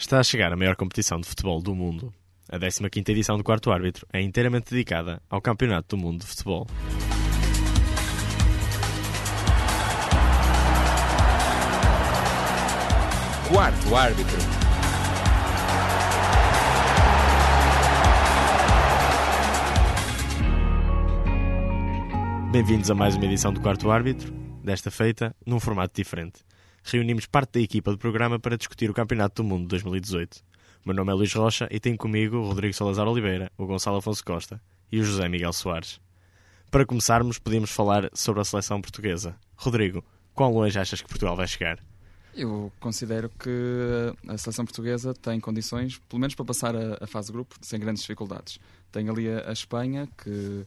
Está a chegar a maior competição de futebol do mundo. A 15ª edição do Quarto Árbitro é inteiramente dedicada ao Campeonato do Mundo de Futebol. Quarto Árbitro. Bem-vindos a mais uma edição do Quarto Árbitro, desta feita num formato diferente. Reunimos parte da equipa do programa para discutir o Campeonato do Mundo de 2018. O meu nome é Luís Rocha e tenho comigo o Rodrigo Salazar Oliveira, o Gonçalo Afonso Costa e o José Miguel Soares. Para começarmos, podíamos falar sobre a seleção portuguesa. Rodrigo, quão longe achas que Portugal vai chegar? Eu considero que a seleção portuguesa tem condições, pelo menos para passar a, a fase de grupo, sem grandes dificuldades. Tem ali a, a Espanha, que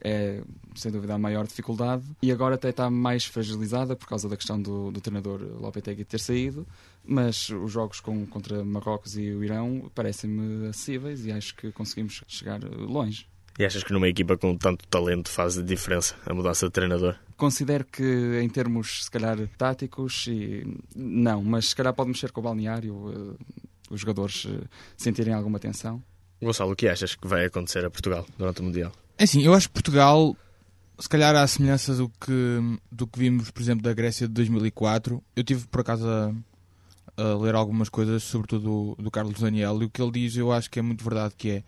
é sem dúvida a maior dificuldade e agora até está mais fragilizada por causa da questão do, do treinador Lopetegui ter saído, mas os jogos com, contra Marrocos e o Irão parecem-me acessíveis e acho que conseguimos chegar longe. E achas que numa equipa com tanto talento faz a diferença a mudança de treinador? Considero que em termos, se calhar, táticos, e... não, mas se calhar pode mexer com o balneário, eh, os jogadores eh, sentirem alguma tensão. Gonçalo, o que achas que vai acontecer a Portugal durante o Mundial? É assim, eu acho que Portugal, se calhar há semelhanças do que, do que vimos, por exemplo, da Grécia de 2004. Eu tive, por acaso, a, a ler algumas coisas, sobretudo do, do Carlos Daniel, e o que ele diz eu acho que é muito verdade, que é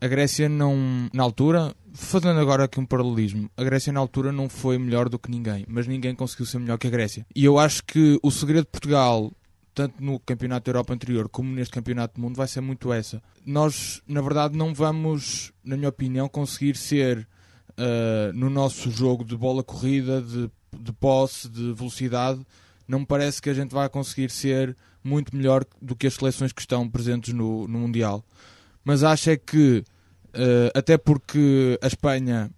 a Grécia não, na altura, fazendo agora aqui um paralelismo, a Grécia na altura não foi melhor do que ninguém, mas ninguém conseguiu ser melhor que a Grécia. E eu acho que o segredo de Portugal tanto no Campeonato da Europa anterior como neste Campeonato do Mundo, vai ser muito essa. Nós, na verdade, não vamos, na minha opinião, conseguir ser uh, no nosso jogo de bola corrida, de, de posse, de velocidade. Não me parece que a gente vai conseguir ser muito melhor do que as seleções que estão presentes no, no Mundial. Mas acho é que, uh, até porque a Espanha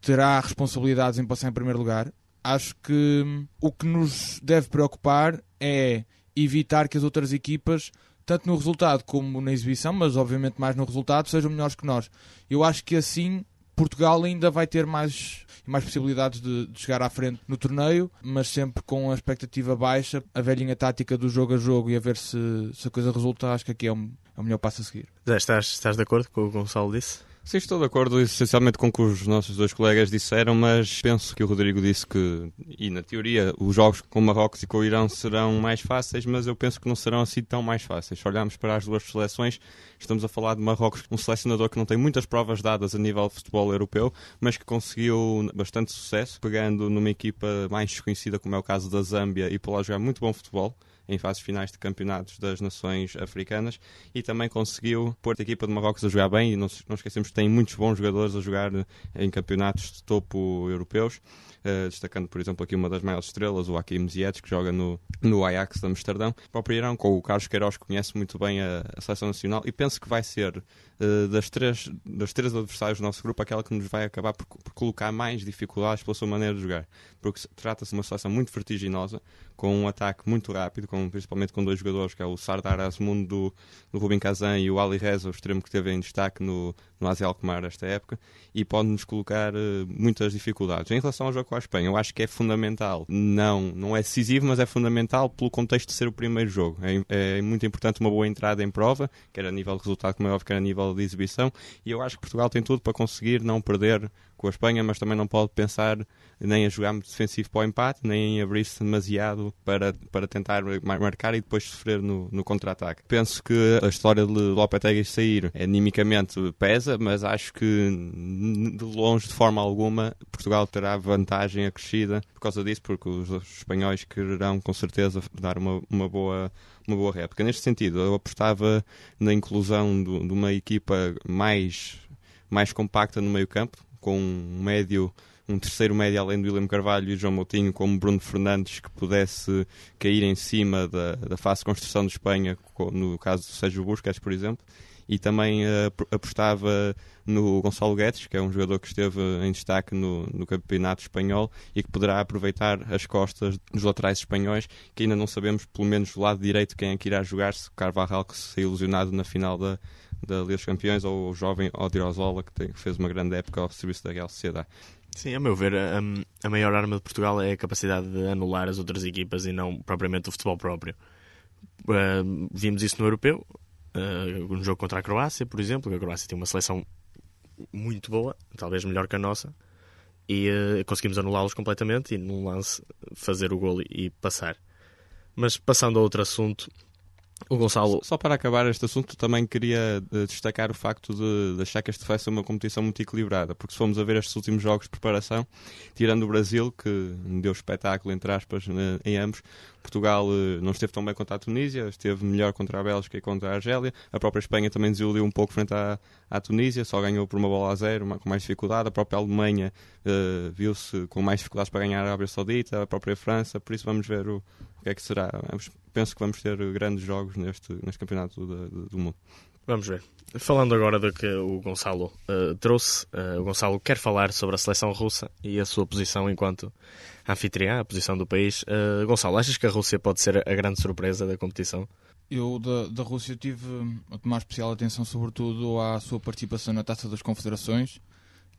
terá responsabilidades em passar em primeiro lugar, acho que hum, o que nos deve preocupar é evitar que as outras equipas, tanto no resultado como na exibição, mas obviamente mais no resultado, sejam melhores que nós. Eu acho que assim Portugal ainda vai ter mais, mais possibilidades de, de, chegar à frente no torneio, mas sempre com a expectativa baixa, a velhinha tática do jogo a jogo e a ver se, se a coisa resulta, acho que aqui é o, é o melhor passo a seguir. Zé, estás, estás de acordo com o que o Gonçalo disse? Sim, estou de acordo essencialmente com o que os nossos dois colegas disseram, mas penso que o Rodrigo disse que, e na teoria, os jogos com o Marrocos e com o Irão serão mais fáceis, mas eu penso que não serão assim tão mais fáceis. Se olharmos para as duas seleções, estamos a falar de Marrocos, um selecionador que não tem muitas provas dadas a nível de futebol europeu, mas que conseguiu bastante sucesso, pegando numa equipa mais desconhecida, como é o caso da Zâmbia, e por lá jogar muito bom futebol em fases finais de campeonatos das nações africanas e também conseguiu pôr a equipa de Marrocos a jogar bem e não, não esquecemos que tem muitos bons jogadores a jogar em campeonatos de topo europeus, uh, destacando por exemplo aqui uma das maiores estrelas, o Hakim Ziyech, que joga no, no Ajax de Amsterdão, o próprio Irão com o Carlos Queiroz que conhece muito bem a, a seleção nacional e penso que vai ser uh, das, três, das três adversários do nosso grupo aquela que nos vai acabar por, por colocar mais dificuldades pela sua maneira de jogar, porque trata-se de uma seleção muito vertiginosa, com um ataque muito rápido, com, principalmente com dois jogadores, que é o Sardar Asmundo do, do Rubin Kazan e o Ali Reza, o extremo que teve em destaque no, no Asia Alkmaar esta época, e pode-nos colocar uh, muitas dificuldades. Em relação ao jogo com a Espanha, eu acho que é fundamental, não, não é decisivo, mas é fundamental pelo contexto de ser o primeiro jogo. É, é muito importante uma boa entrada em prova, quer a nível de resultado, como é óbvio, quer a nível de exibição, e eu acho que Portugal tem tudo para conseguir não perder com a Espanha, mas também não pode pensar nem a jogar muito defensivo para o empate, nem em abrir-se demasiado para, para tentar marcar e depois sofrer no, no contra-ataque. Penso que a história de Lopetegui sair animicamente pesa, mas acho que de longe, de forma alguma, Portugal terá vantagem acrescida por causa disso, porque os espanhóis quererão com certeza dar uma, uma boa uma boa réplica. Neste sentido, eu apostava na inclusão do, de uma equipa mais, mais compacta no meio campo, com um médio um terceiro médio além do William Carvalho e João Moutinho, como Bruno Fernandes, que pudesse cair em cima da, da fase de construção de Espanha, no caso do Sérgio Busquets, por exemplo. E também uh, apostava no Gonçalo Guedes, que é um jogador que esteve em destaque no, no campeonato espanhol e que poderá aproveitar as costas dos laterais espanhóis, que ainda não sabemos, pelo menos do lado direito, quem é que irá jogar, se Carvajal, que se ilusionado na final da, da Liga dos Campeões, ou o jovem Odriozola, que, que fez uma grande época ao serviço da Real Sociedade. Sim, a meu ver, a, a maior arma de Portugal é a capacidade de anular as outras equipas e não propriamente o futebol próprio. Uh, vimos isso no europeu, uh, no jogo contra a Croácia, por exemplo. A Croácia tem uma seleção muito boa, talvez melhor que a nossa, e uh, conseguimos anulá-los completamente e num lance fazer o gol e, e passar. Mas passando a outro assunto, o Gonçalo. Só para acabar este assunto, também queria uh, destacar o facto de, de achar que este vai ser uma competição muito equilibrada, porque se formos a ver estes últimos jogos de preparação, tirando o Brasil, que deu espetáculo, entre aspas, em ambos, Portugal uh, não esteve tão bem contra a Tunísia, esteve melhor contra a Bélgica e contra a Argélia, a própria Espanha também desiludiu um pouco frente à, à Tunísia, só ganhou por uma bola a zero, uma, com mais dificuldade, a própria Alemanha uh, viu-se com mais dificuldades para ganhar a Arábia Saudita, a própria França, por isso vamos ver o, o que é que será. Vamos, penso que vamos ter grandes jogos neste, neste campeonato do, do mundo. Vamos ver. Falando agora do que o Gonçalo uh, trouxe, uh, o Gonçalo quer falar sobre a seleção russa e a sua posição enquanto anfitriã, a posição do país. Uh, Gonçalo, achas que a Rússia pode ser a grande surpresa da competição? Eu, da, da Rússia, tive a tomar especial atenção, sobretudo, à sua participação na Taça das Confederações,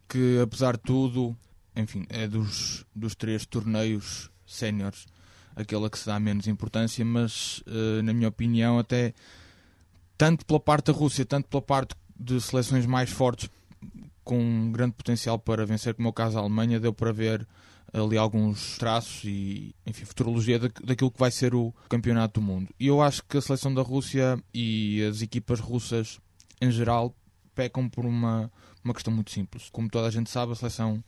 que, apesar de tudo, enfim, é dos, dos três torneios séniores aquela que se dá menos importância, mas, na minha opinião, até tanto pela parte da Rússia, tanto pela parte de seleções mais fortes com um grande potencial para vencer, como é o caso da Alemanha, deu para ver ali alguns traços e, enfim, futurologia daquilo que vai ser o campeonato do mundo. E eu acho que a seleção da Rússia e as equipas russas, em geral, pecam por uma, uma questão muito simples. Como toda a gente sabe, a seleção,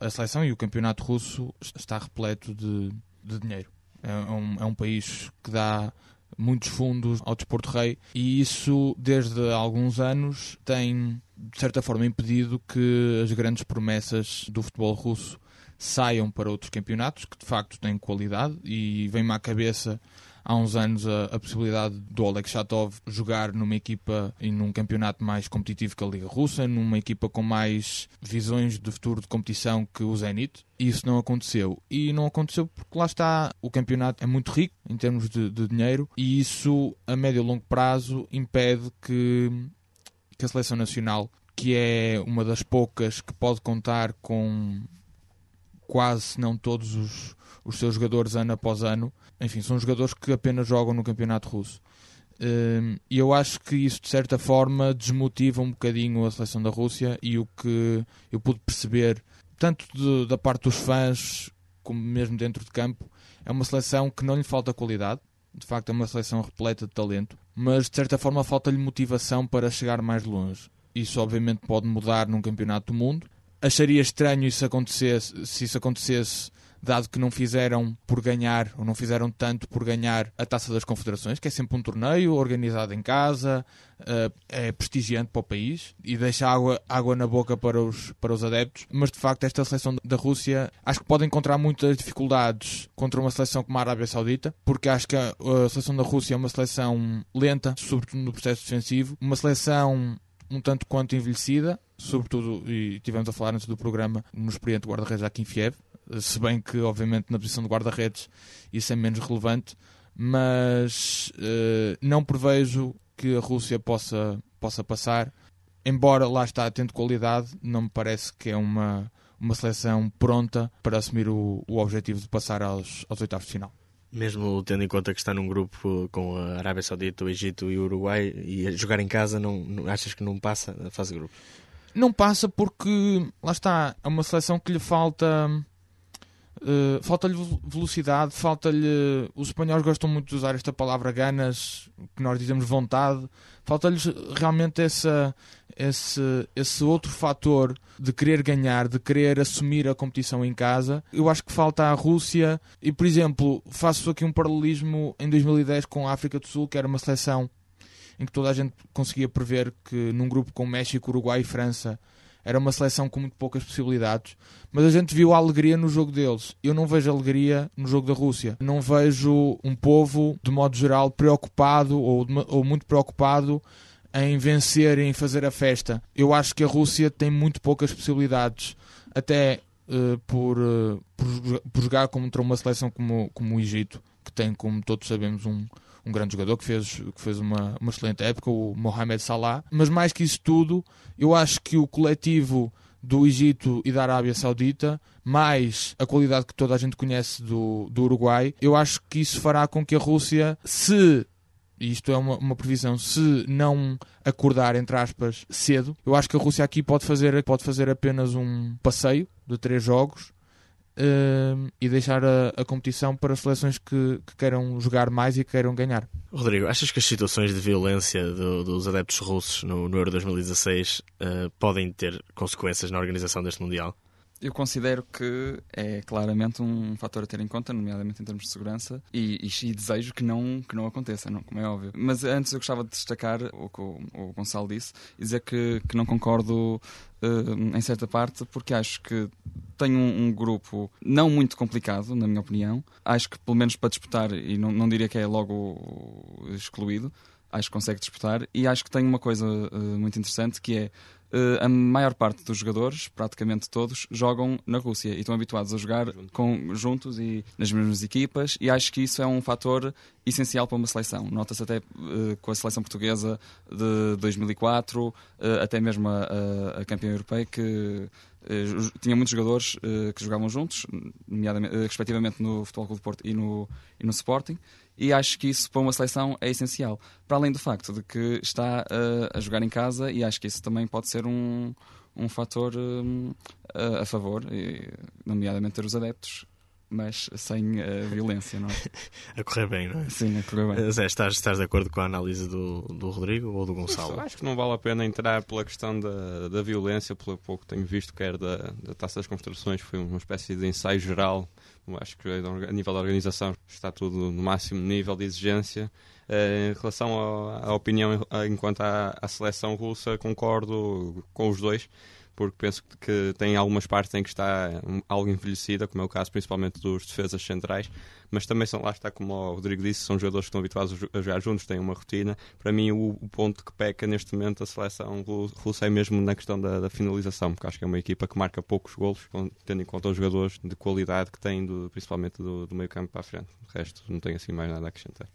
a seleção e o campeonato russo está repleto de, de dinheiro. É um, é um país que dá muitos fundos ao desporto rei e isso desde alguns anos tem de certa forma impedido que as grandes promessas do futebol russo saiam para outros campeonatos que de facto têm qualidade e vem-me à cabeça há uns anos a, a, possibilidade do Oleg Shatov jogar numa equipa e num campeonato mais competitivo que a Liga Russa, numa equipa com mais visões de futuro de competição que o Zenit. Isso não aconteceu. E não aconteceu porque lá está, o campeonato é muito rico em termos de, de dinheiro e isso, a médio e longo prazo, impede que, que a seleção nacional, que é uma das poucas que pode contar com quase não todos os, os seus jogadores ano após ano, enfim, são jogadores que apenas jogam no campeonato russo. Hum, e eu acho que isso, de certa forma, desmotiva um bocadinho a seleção da Rússia e o que eu pude perceber, tanto de, da parte dos fãs como mesmo dentro de campo, é uma seleção que não lhe falta qualidade, de facto é uma seleção repleta de talento, mas de certa forma falta-lhe motivação para chegar mais longe. Isso obviamente pode mudar num campeonato do mundo. Acharia estranho isso acontecesse, se isso acontecesse dado que não fizeram por ganhar, ou não fizeram tanto por ganhar a Taça das Confederações, que é sempre um torneio organizado em casa, uh, é prestigiante para o país e deixa água, água na boca para os, para os adeptos. Mas de facto, esta seleção da Rússia acho que pode encontrar muitas dificuldades contra uma seleção como a Arábia Saudita, porque acho que a, a seleção da Rússia é uma seleção lenta, sobretudo no processo defensivo, uma seleção um tanto quanto envelhecida, sobretudo, e tivemos a falar antes do programa, no experiente guarda-redes Akinfiev, se bem que, obviamente, na posição de guarda-redes isso é menos relevante, mas uh, não prevejo que a Rússia possa, possa passar. Embora lá está tendo qualidade, não me parece que é uma, uma seleção pronta para assumir o, o objetivo de passar aos, aos oitavos de final. Mesmo tendo em conta que está num grupo com a Arábia Saudita, o Egito e o Uruguai, e jogar em casa, não, não achas que não passa a fase de grupo? Não passa porque, lá está, é uma seleção que lhe falta Uh, falta-lhe velocidade, falta-lhe. Os espanhóis gostam muito de usar esta palavra ganas, que nós dizemos vontade. Falta-lhes realmente essa, esse, esse outro fator de querer ganhar, de querer assumir a competição em casa. Eu acho que falta à Rússia, e por exemplo, faço aqui um paralelismo em 2010 com a África do Sul, que era uma seleção em que toda a gente conseguia prever que num grupo com México, Uruguai e França era uma seleção com muito poucas possibilidades, mas a gente viu a alegria no jogo deles. Eu não vejo alegria no jogo da Rússia. Não vejo um povo, de modo geral, preocupado ou, ou muito preocupado em vencer, em fazer a festa. Eu acho que a Rússia tem muito poucas possibilidades, até uh, por, uh, por, por, jogar contra uma seleção como, como o Egito, que tem, como todos sabemos, um, um grande jogador que fez, que fez uma, uma excelente época, o Mohamed Salah. Mas mais que isso tudo, eu acho que o coletivo do Egito e da Arábia Saudita, mais a qualidade que toda a gente conhece do, do Uruguai, eu acho que isso fará com que a Rússia, se e isto é uma, uma previsão, se não acordar, entre aspas, cedo, eu acho que a Rússia aqui pode fazer, pode fazer apenas um passeio de três jogos uh, e deixar a, a, competição para seleções que, que, queiram jogar mais e que queiram ganhar. Rodrigo, achas que as situações de violência do, dos adeptos russos no, no Euro 2016 uh, podem ter consequências na organização deste Mundial? Eu considero que é claramente um fator a ter em conta, nomeadamente em termos de segurança, e, e, e desejo que não, que não aconteça, não, como é óbvio. Mas antes eu gostava de destacar o que o, o Gonçalo disse e dizer que, que não concordo uh, em certa parte, porque acho que tem um, um, grupo não muito complicado, na minha opinião. Acho que, pelo menos para disputar, e não, não diria que é logo excluído, acho que consegue disputar. E acho que tem uma coisa uh, muito interessante que é a maior parte dos jogadores, praticamente todos, jogam na Rússia e estão habituados a jogar com, juntos e nas mesmas equipas, e acho que isso é um fator essencial para uma seleção. Nota-se até uh, com a seleção portuguesa de 2004, uh, eh, até mesmo a, a, campeã europeia, que tinha muitos jogadores que jogavam juntos, nomeadamente, respectivamente no Futebol Clube de Porto e no, e no Sporting e acho que isso para uma seleção é essencial. Para além do facto de que está uh, a jogar em casa, e acho que isso também pode ser um, um fator um, a, a, favor, e, nomeadamente ter os adeptos. Mas sem uh, violência, não é? a correr bem, não é? Sim, a correr bem. Zé, estás, estás de acordo com a análise do, do Rodrigo ou do Gonçalo? acho que não vale a pena entrar pela questão da, da violência, pelo pouco que tenho visto, quer da, da Taça das Construções, foi uma espécie de ensaio geral Acho que a nível da organização está tudo no máximo nível de exigência. Eh, em relação à opinião enquanto à, à seleção russa, concordo com os dois porque penso que tem algumas partes em que está algo envelhecida, como é o caso principalmente dos defesas centrais, mas também são, lá está, como o Rodrigo disse, são jogadores que estão habituados a jogar juntos, têm uma rotina. Para mim, o, ponto que peca neste momento a seleção russa é mesmo na questão da, da, finalização, porque acho que é uma equipa que marca poucos golos, tendo em conta os jogadores de qualidade que têm, do, principalmente do, do meio campo para a frente. O resto, não tenho assim mais nada a acrescentar.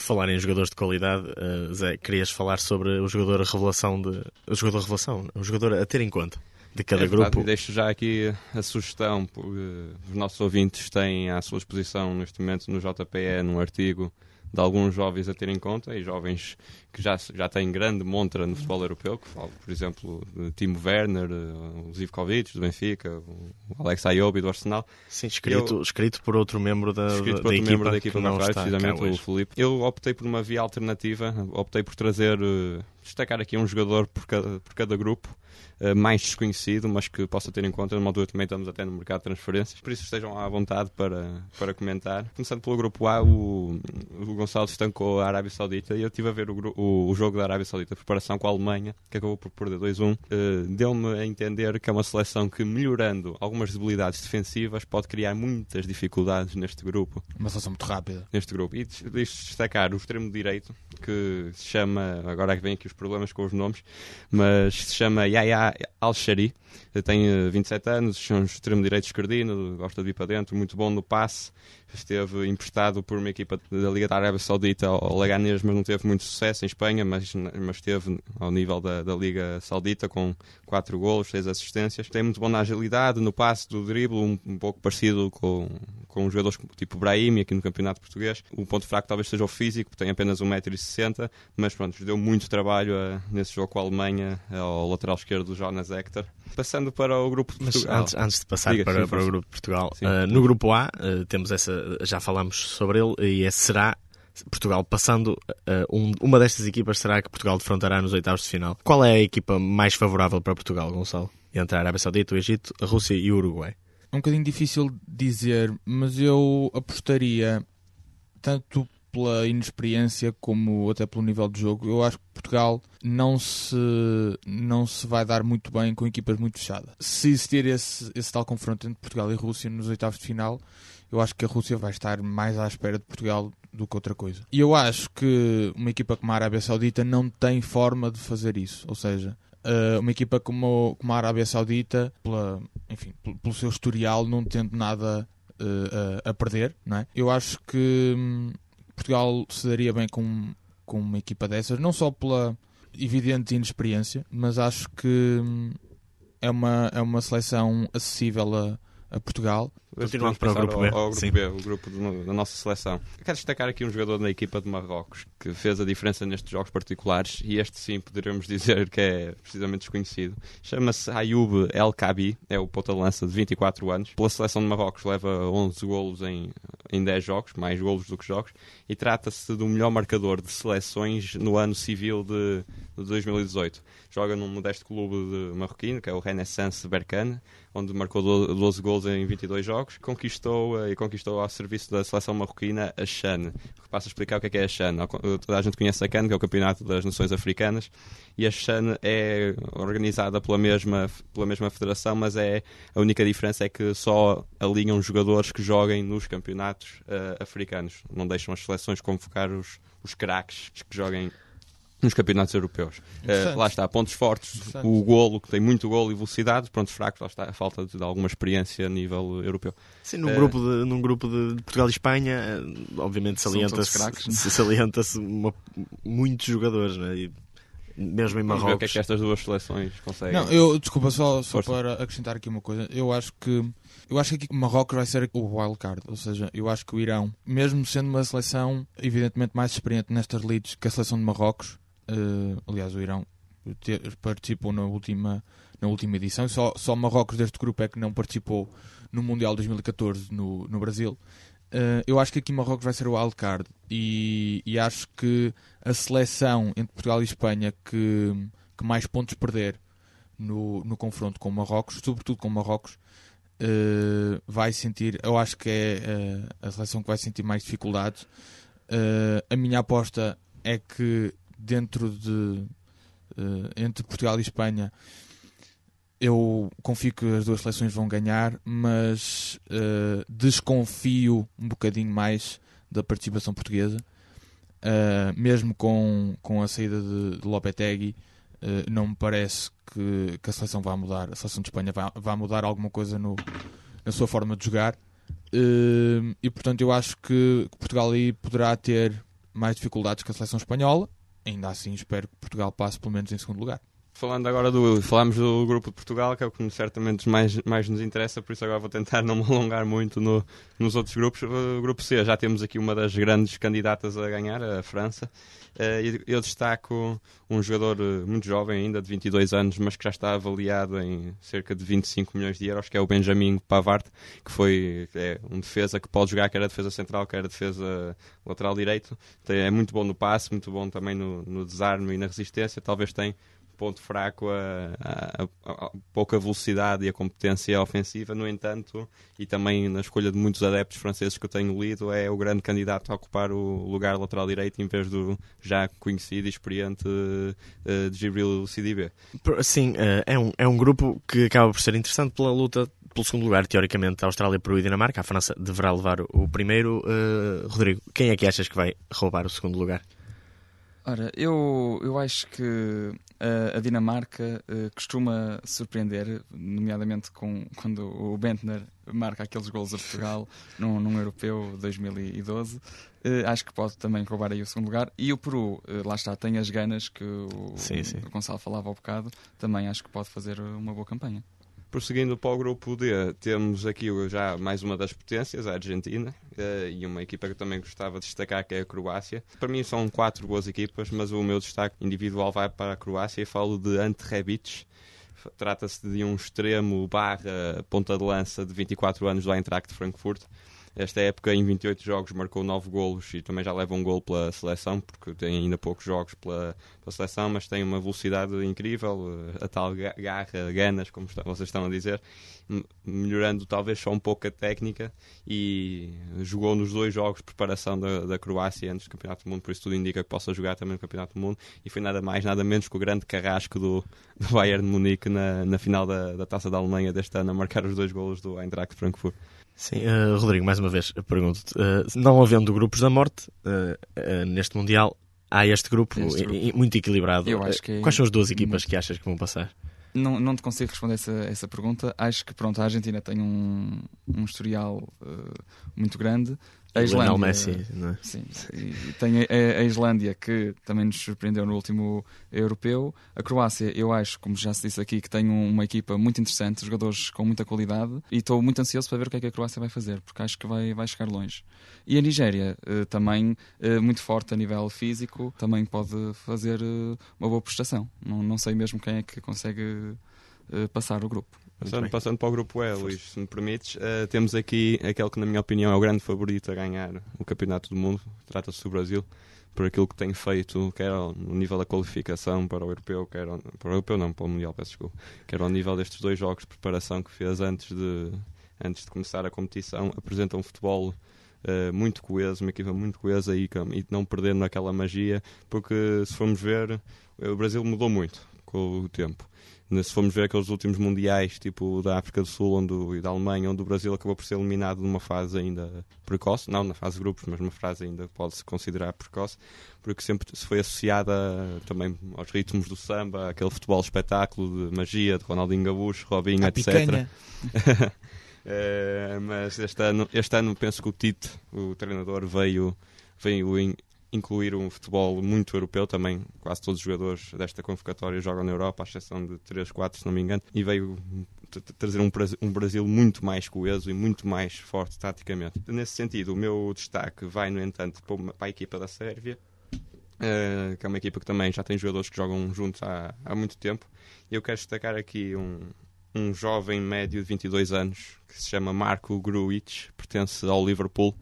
Por falar em jogadores de qualidade, uh, Zé, querias falar sobre o jogador revelação de. O jogador revelação, o jogador a ter em conta de cada é verdade, grupo. Deixo já aqui a sugestão, porque os nossos ouvintes têm à sua disposição neste momento no JPE, num artigo de alguns jovens a ter em conta e jovens que já, já têm grande montra no futebol europeu, que falo, por exemplo, de Timo Werner, eh, o Zivkovic do Benfica, o Alex Ayobi do Arsenal. Sim, escrito, eu, escrito por outro membro da, escrito por outro equipa, membro da equipa não está precisamente o Felipe. Eu optei por uma via alternativa, optei por trazer, eh, destacar aqui um jogador por cada, por cada grupo eh, mais desconhecido, mas que possa ter em conta. Numa altura também estamos até no mercado de transferências, por isso estejam à vontade para, para comentar. Começando pelo grupo A, o, o Gonçalo estancou a Arábia Saudita e eu estive a ver o, o, o jogo da Arábia Saudita, a preparação com a Alemanha, que acabou por perder 2-1. Uh, Deu-me a entender que é uma seleção que, melhorando algumas debilidades defensivas, pode criar muitas dificuldades neste grupo. Uma seleção muito rápida. Neste grupo. E deixo destacar o extremo direito, que se chama, agora vem aqui os problemas com os nomes, mas se chama Yaya Al-Shari, tem 27 eh, anos, é um extremo direito esquerdino, gosta de ir para dentro, muito bom no passe, esteve emprestado por uma equipa da Liga da Arábia Saudita ao Leganés, mas não teve muito sucesso Espanha, mas, mas esteve ao nível da, da Liga Saudita com 4 golos, 6 assistências. Tem muito bom na agilidade, no passe do drible, um, um pouco parecido com, com jogadores tipo Brahim aqui no Campeonato Português. O ponto fraco talvez seja o físico, tem apenas 1,60m, mas pronto, deu muito trabalho a, eh, nesse jogo com a Alemanha, ao lateral esquerdo do Jonas Hector. Passando para o grupo de Portugal. Antes, antes, de passar Diga, para, sim, para o grupo de Portugal, uh, no grupo A uh, temos essa, já falámos sobre ele, e esse será Portugal passando uh, um, uma destas equipas será que Portugal defrontará nos oitavos de final. Qual é a equipa mais favorável para Portugal, Gonçalo? Entre a Arábia Saudita, o Egito, a Rússia e o Uruguai. É um bocadinho difícil dizer, mas eu apostaria tanto pela inexperiência como até pelo nível de jogo. Eu acho que Portugal não se, não se vai dar muito bem com equipas muito fechadas. Se existir esse, esse tal confronto entre Portugal e Rússia nos oitavos de final, eu acho que a Rússia vai estar mais à espera de Portugal do que outra coisa. E eu acho que uma equipa como a Arábia Saudita não tem forma de fazer isso. Ou seja, eh, uma equipa como, como a Arábia Saudita, pela, enfim, pelo seu historial, não tendo nada a, a, perder, não é? Eu acho que hum, Portugal se daria bem com, com uma equipa dessas, não só pela evidente inexperiência, mas acho que hum, é uma, é uma seleção acessível a, a Portugal. Continuando Podemos para o passar grupo B, Ao, ao grupo sim. B, o grupo de- da nossa seleção. Eu quero destacar aqui um jogador da equipa de Marrocos que fez a diferença nestes jogos particulares e este sim poderíamos dizer que é precisamente desconhecido. Chama-se Ayoub El Kabi, é o ponta de lança de 24 anos. Pela seleção de Marrocos leva 11 golos em, em 10 jogos, mais golos do que jogos, e trata-se do melhor marcador de seleções no ano civil de, de 2018. Joga num modesto clube de marroquino, que é o Renaissance Berkane, onde marcou do- 12 gols em 22 jogos, conquistou eh, e conquistou ao serviço da seleção marroquina a CHAN. Passo a explicar o que é, é a CHAN. Co- Toda a gente conhece a CAN, que é o Campeonato das Nações Africanas, e a CHAN é organizada pela mesma, pela mesma federação, mas é a única diferença é que só alinham jogadores que joguem nos campeonatos eh, africanos. Não deixam as seleções convocar os, os craques que joguem nos campeonatos europeus. Interessante. lá está, pontos fortes, o golo, que tem muito golo e velocidade, pontos fracos, lá está a falta de alguma experiência a nível europeu. Sim, num, Eh, grupo de, num grupo de Portugal e Espanha, eh, obviamente salienta-se salienta-se uma- muitos jogadores, né? E mesmo em Vamos ver o que é Marrocos. que estas duas seleções conseguem. Não, eu, desculpa, só, só Força. para acrescentar aqui uma coisa. Eu acho que eu acho que aqui Marrocos vai ser o wild card, ou seja, eu acho que o Irão, mesmo sendo uma seleção evidentemente mais experiente nestas leads que a seleção de Marrocos, eh, aliás, o Irão te- participou na última, na última edição, só, só Marrocos deste grupo é que não participou no Mundial 2014 no, no Brasil. Eh, eu acho que aqui Marrocos vai ser o wild card e, e acho que a seleção entre Portugal e Espanha que, que mais pontos perder no, no confronto com Marrocos, sobretudo com Marrocos, eh, vai sentir, eu acho que é eh, a seleção que vai sentir mais dificuldades. A minha aposta é que dentro de eh, entre Portugal e Espanha eu confio que as duas seleções vão ganhar, mas eh, desconfio um bocadinho mais da participação portuguesa. Uh, mesmo com, com a saída de, de Lopetegui, uh, não me parece que, que a seleção vá mudar, a seleção de Espanha vá, mudar alguma coisa no, na sua forma de jogar. Uh, e portanto, eu acho que, que Portugal aí poderá ter mais dificuldades que a seleção espanhola. Ainda assim, espero que Portugal passe pelo menos em segundo lugar. Falando agora do. Falámos do grupo de Portugal, que é o que certamente mais, mais nos interessa, por isso agora vou tentar não me alongar muito no, nos outros grupos. O grupo C, já temos aqui uma das grandes candidatas a ganhar, a França. Eh, eu destaco um jogador eh, muito jovem ainda, de 22 anos, mas que já está avaliado em cerca de 25 milhões de euros, que é o Benjamin Pavard, que foi é, um defesa que pode jogar quer a defesa central, quer a defesa lateral direito. É muito bom no passe, muito bom também no, no desarme e na resistência. Talvez tenha ponto fraco a, a- a- a pouca velocidade e a competência ofensiva, no entanto, e também na escolha de muitos adeptos franceses que eu tenho lido, é o grande candidato a ocupar o lugar lateral direito em vez do já conhecido e experiente eh, de Gibril. Por- Sim, eh, é um, é um grupo que acaba por ser interessante pela luta pelo segundo lugar. Teoricamente, a Austrália, Peru e Dinamarca. A França deverá levar o- primeiro. Eh, Rodrigo, quem é que achas que vai roubar o segundo lugar? Ora, eu, eu acho que uh, a Dinamarca uh, costuma surpreender, nomeadamente com, quando o Bentner marca aqueles gols a Portugal num, num Europeu 2012. Uh, acho que pode também roubar aí o segundo lugar. E o Peru, lá está, tem as ganas que o, Sim, sim. o Gonçalo falava há bocado, também acho que pode fazer uma boa campanha. Prosseguindo para o grupo D, temos aqui já mais uma das potências, a Argentina, eh, e uma equipa que eu também gostava de destacar, que é a Croácia. Para mim são quatro boas equipas, mas o meu destaque individual vai para a Croácia e falo de Ante Rebic. Trata-se de um extremo barra ponta de lança de 24 anos do Eintracht Frankfurt. Esta época, em 28 jogos, marcou 9 golos e também já leva um gol pela seleção, porque tem ainda poucos jogos pela, pela seleção, mas tem uma velocidade incrível, eh, a tal ga- garra, ganas, como está- vocês estão a dizer, melhorando talvez só um pouco a técnica e jogou nos dois jogos de preparação da, da Croácia antes do Campeonato do Mundo, por isso tudo indica que possa jogar também no Campeonato do Mundo e foi nada mais, nada menos que o grande carrasco do, do Bayern de Munique na, na final da, da Taça da Alemanha deste ano a marcar os dois golos do Eintracht Frankfurt. Sim, eh, Rodrigo, mais uma vez, pergunto-te: eh, não havendo grupos da morte eh, eh, neste Mundial, há este grupo, Este grupo. muito equilibrado. Eu acho que é Quais são as duas equipas muito- que achas que vão passar? Não, não te consigo responder essa, essa pergunta. Acho que pronto, a Argentina tem um, um historial uh, muito grande. A Islândia, Messi, não é? Sim, tem a, a Islândia que também nos surpreendeu no último europeu. A Croácia, eu acho, como já se disse aqui, que tem um- uma equipa muito interessante, jogadores com muita qualidade e estou muito ansioso para ver o que é que a Croácia vai fazer, porque acho que vai, vai chegar longe. E a Nigéria, eh, também eh, muito forte a nível físico, também pode fazer eh, uma boa prestação. Não, não sei mesmo quem é que consegue passar o grupo. Passando, passando para o grupo E, Luís, se me permites, eh, temos aqui aquele que, na minha opinião, é o grande favorito a ganhar o Campeonato do Mundo. Trata-se do Brasil, por aquilo que tem feito, quer ao- no nível da qualificação para o Europeu, quer ao, para o Europeu não, para o Mundial, peço desculpa, quer ao nível destes dois jogos de preparação que fez antes de, antes de começar a competição. Apresenta um futebol eh, muito coeso, uma equipa muito coesa e, e não perdendo aquela magia, porque se formos ver, o Brasil mudou muito com o tempo se formos ver aqueles últimos mundiais, tipo da África do Sul onde, e da Alemanha, onde o Brasil acabou por ser eliminado numa fase ainda precoce, não na fase de grupos, mas numa fase ainda pode-se considerar precoce, porque sempre se foi associada também aos ritmos do samba, aquele futebol espetáculo de magia, de Ronaldinho Gaúcho, Robinho, A etc. picanha. Eh, mas este ano, este ano penso que o Tite, o treinador, veio, veio incluir um futebol muito europeu também. Quase todos os jogadores desta convocatória jogam na Europa, à exceção de 3, 4, se não me engano. E veio trazer um, um Brasil muito mais coeso e muito mais forte taticamente. Nesse sentido, o meu destaque vai, no entanto, para, a equipa da Sérvia. eh, que é uma equipa que também já tem jogadores que jogam juntos há, há muito tempo. E eu quero destacar aqui um, um jovem médio de 22 anos que se chama Marco Grujic, pertence ao Liverpool.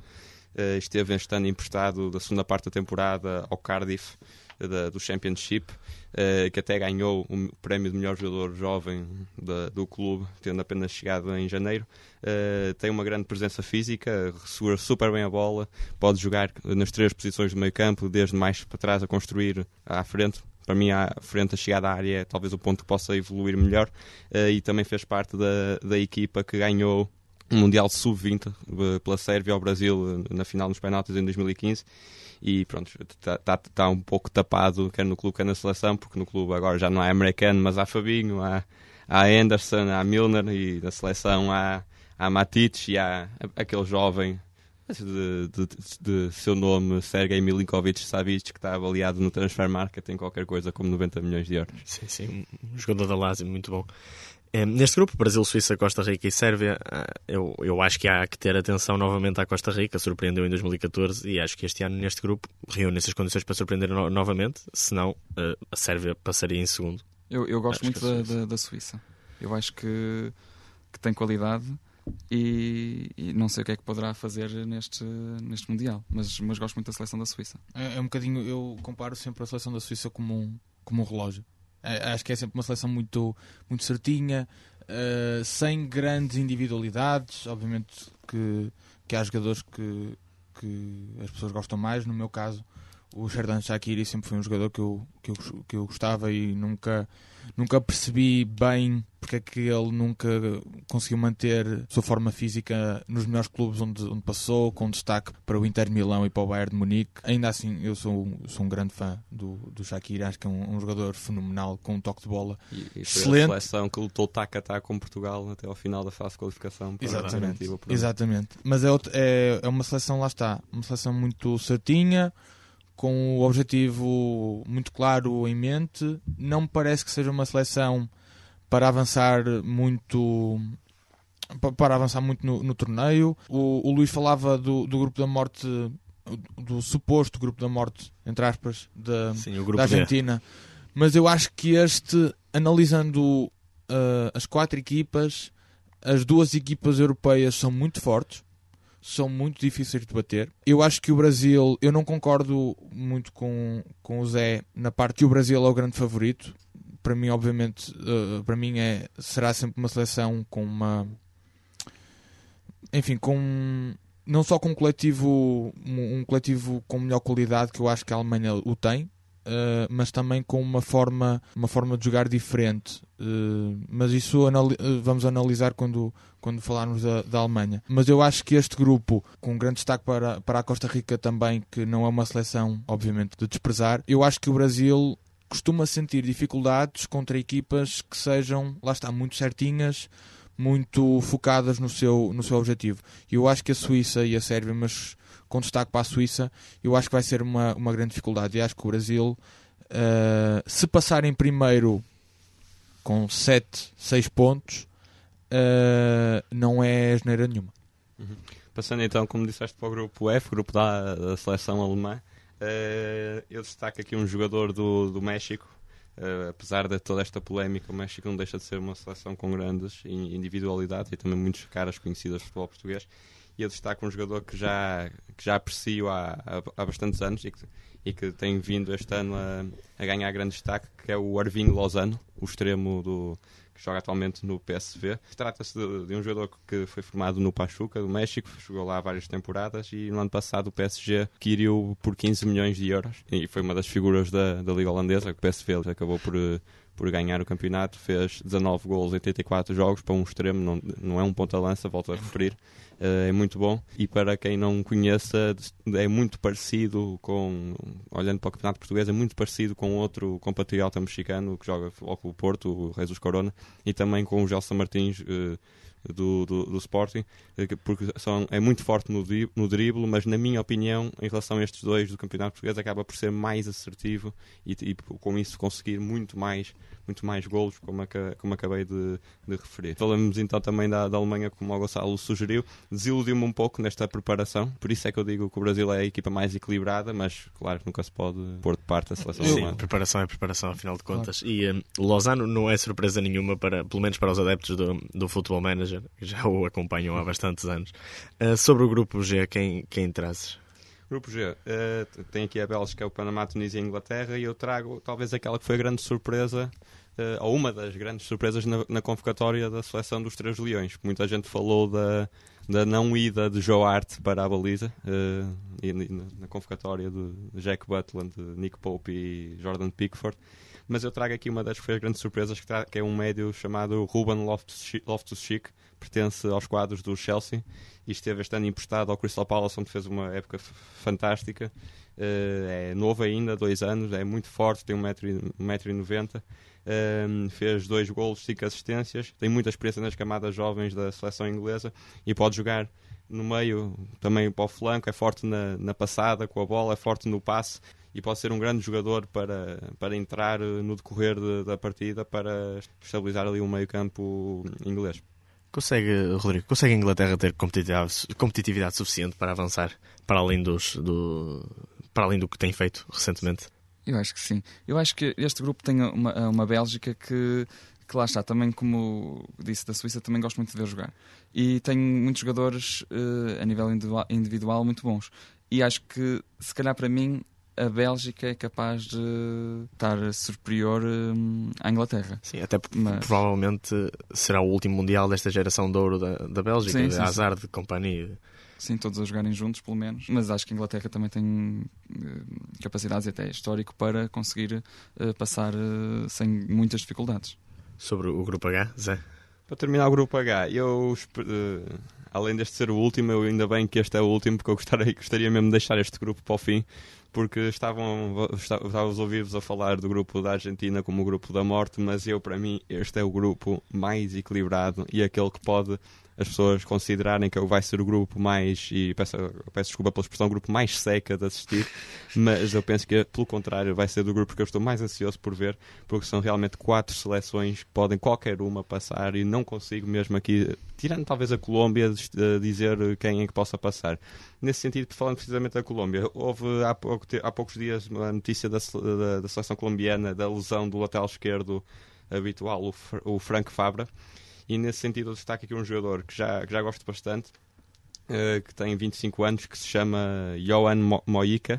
Eh, esteve este ano emprestado da segunda parte da temporada ao Cardiff eh, da- do Championship, eh, que até ganhou o prémio de melhor jogador jovem da- do clube, tendo apenas chegado em janeiro. Tem uma grande presença física, segura super bem a bola, pode jogar nas três posições do meio campo, desde mais para trás a construir à frente. Para mim, à frente, a chegada à área é talvez o ponto que possa evoluir melhor. Eh, e também fez parte da, da equipa que ganhou Mundial Sub-20 eh, pela Sérvia ao Brasil eh, na final nos penaltis em 2015 e pronto, está tá, tá um pouco tapado quer no clube quer na seleção, porque no clube agora já não há americano, mas há Fabinho, há, há Anderson, há Milner e na seleção há, há Matic e há aquele jovem de, de, de seu nome Sergei Milinkovic Savic que está avaliado no Transfer Market em qualquer coisa como 90 milhões de euros. Sim, sim, um jogador da Lazio, muito bom. Eh, Neste grupo, Brasil, Suíça, Costa Rica e Sérvia, ah, eu, eu acho que há que ter atenção novamente à Costa Rica, surpreendeu em 2014 e acho que este ano neste grupo reúne essas condições para surpreender no- novamente, senão eh, a Sérvia passaria em segundo. Eu, eu gosto Acho muito da, Suíça. da, da Suíça. Eu acho que, que tem qualidade e, e não sei o que é que poderá fazer neste, neste Mundial, mas, mas gosto muito da seleção da Suíça. É, é um bocadinho, eu comparo sempre a seleção da Suíça como um, como um relógio. É, acho que é sempre uma seleção muito, muito certinha, eh, sem grandes individualidades. Obviamente que, que há jogadores que, que as pessoas gostam mais. No meu caso, o Sherdan Shaqiri sempre foi um jogador que eu, que eu, que eu gostava e nunca, nunca percebi bem porque é que ele nunca conseguiu manter a sua forma física nos melhores clubes onde, onde passou, com destaque para o Inter Milão e para o Bayern de Munique. Ainda assim, eu sou, sou um grande fã do, do Shaqiri, acho que é um, um jogador fenomenal, com um toque de bola. E, e Excelente. a seleção que lutou tac a tac com Portugal até ao final da fase de qualificação. Exatamente. Exatamente. Mas é, é, é uma seleção, lá está, uma seleção muito certinha, com o objetivo muito claro em mente. Não me parece que seja uma seleção para avançar muito. pa- Para avançar muito no, no torneio. O, o Luís falava do, do grupo da morte, do suposto grupo da morte, entre aspas, da, Sim, da. Argentina. Mas eu acho que este, analisando uh, as quatro equipas, as duas equipas europeias são muito fortes, são muito difíceis de bater. Eu acho que o Brasil, eu não concordo muito com, com o Zé na parte que o Brasil é o grande favorito. Para mim, obviamente, uh, para mim é, será sempre uma seleção com uma. Enfim, com. Não só com um coletivo, um coletivo com melhor qualidade, que eu acho que a Alemanha o tem, uh, mas também com uma forma, uma forma de jogar diferente. Uh, mas isso anali- uh, vamos analisar quando, quando falarmos da, da Alemanha. Mas eu acho que este grupo, com grande destaque para, para a Costa Rica também, que não é uma seleção, obviamente, de desprezar, eu acho que o Brasil costuma sentir dificuldades contra equipas que sejam, lá está, muito certinhas, muito focadas no seu, no seu objetivo. Eu acho que a Suíça e a Sérvia, mas com destaque para a Suíça, eu acho que vai ser uma, uma grande dificuldade. E acho que o Brasil, uh, se passar em primeiro com 7, 6 pontos, uh, não é geneira nenhuma. Uhum. Passando então, como disseste, para o grupo F, grupo da, da seleção alemã, uh, eu destaco aqui um jogador do, do México. Uh, apesar de toda esta polémica, o México não deixa de ser uma seleção com grandes individualidades e também muitas caras conhecidas do futebol português. E eu destaco um jogador que já, que já aprecio há, há, há bastantes anos e que, e que tem vindo este ano a, a ganhar grande destaque, que é o Arvin Lozano, o extremo do, que joga atualmente no PSV. Trata-se de, de, um jogador que foi formado no Pachuca, do México, jogou lá várias temporadas e no ano passado o PSG adquiriu por 15 milhões de euros e foi uma das figuras da, da Liga Holandesa, que o PSV acabou por por ganhar o campeonato, fez 19 gols em 84 jogos para um extremo, não, não é um ponta-lança, volto a referir, uh, é muito bom. E para quem não conheça, é muito parecido com, olhando para o campeonato português, é muito parecido com outro compatriota mexicano que joga o Porto, o Jesus Corona, e também com o Gelson Martins. Do, do, do, Sporting, eh, porque são, é muito forte no, no drible, mas na minha opinião, em relação a estes dois do Campeonato Português, acaba por ser mais assertivo e, e com isso conseguir muito mais muito mais golos, como, como acabei de, de, referir. Falamos então também da, da Alemanha, como o Gonçalo sugeriu. Desiludiu-me um pouco nesta preparação, por isso é que eu digo que o Brasil é a equipa mais equilibrada, mas claro que nunca se pode pôr de parte a seleção Sim, alemã. preparação é preparação, afinal de contas. Claro. E um, Lozano não é surpresa nenhuma, para, pelo menos para os adeptos do, do Futebol Manager, que já o acompanham há bastantes anos. Uh, sobre o grupo G, quem, quem trazes? Grupo G, uh, tem aqui a Bélgica, o Panamá, a Tunísia e a Inglaterra e eu trago talvez aquela que foi a grande surpresa ou uma das grandes surpresas na, na, convocatória da seleção dos Três Leões. Muita gente falou da, da não ida de Joe Hart para a baliza uh, e, na, na convocatória de Jack Butland, Nick Pope e Jordan Pickford. Mas eu trago aqui uma das grandes surpresas, que, que é um médio chamado Ruben Loftus-Cheek, pertence aos quadros do Chelsea e esteve este ano emprestado ao Crystal Palace, onde fez uma época fantástica. Uh, é novo ainda, dois anos, é muito forte, tem 1,90m um, fez dois golos, cinco assistências, tem muita experiência nas camadas jovens da seleção inglesa e pode jogar no meio, também para o flanco, é forte na, na passada com a bola, é forte no passe e pode ser um grande jogador para, para entrar no decorrer de, da partida para estabilizar ali o meio campo inglês. Consegue, Rodrigo, consegue a Inglaterra ter competitividade, competitividade suficiente para avançar para além, dos, do, para além do que tem feito recentemente? Eu acho que sim. Eu acho que este grupo tem uma, uma Bélgica que, que lá está, também como disse da Suíça, também gosto muito de ver jogar. E tem muitos jogadores uh, a nível individual, muito bons. E acho que, se calhar para mim, a Bélgica é capaz de estar superior um, à Inglaterra. Sim, até Mas... provavelmente será o último Mundial desta geração de ouro da, da Bélgica, sim, sim, Hazard, sim. de companhia. Sim, todos a jogarem juntos, pelo menos. Mas acho que a Inglaterra também tem uh, capacidades e até histórico para conseguir uh, passar uh, sem muitas dificuldades. Sobre o Grupo H, Zé? Para terminar o Grupo H, eu, além deste ser o último, eu ainda bem que este é o último, porque eu gostaria, gostaria mesmo de deixar este grupo para o fim, porque estavam, estava os ouvidos a falar do grupo da Argentina como o grupo da morte, mas eu, para mim, este é o grupo mais equilibrado e aquele que pode as pessoas considerarem que vai ser o grupo mais, e peço, peço desculpa pela expressão, o grupo mais seca de assistir, mas eu penso que, pelo contrário, vai ser do grupo que eu estou mais ansioso por ver, porque são realmente quatro seleções que podem qualquer uma passar e não consigo mesmo aqui, tirando talvez a Colômbia, dizer quem é que possa passar. Nesse sentido, falando precisamente da Colômbia, houve há, pouco, há poucos dias uma notícia da, da, da seleção colombiana da lesão do lateral esquerdo habitual, o, o Frank Fabra, e nesse sentido eu destaco aqui um jogador que já, que já gosto bastante, uh, que tem 25 anos, que se chama Johan Mo Moica.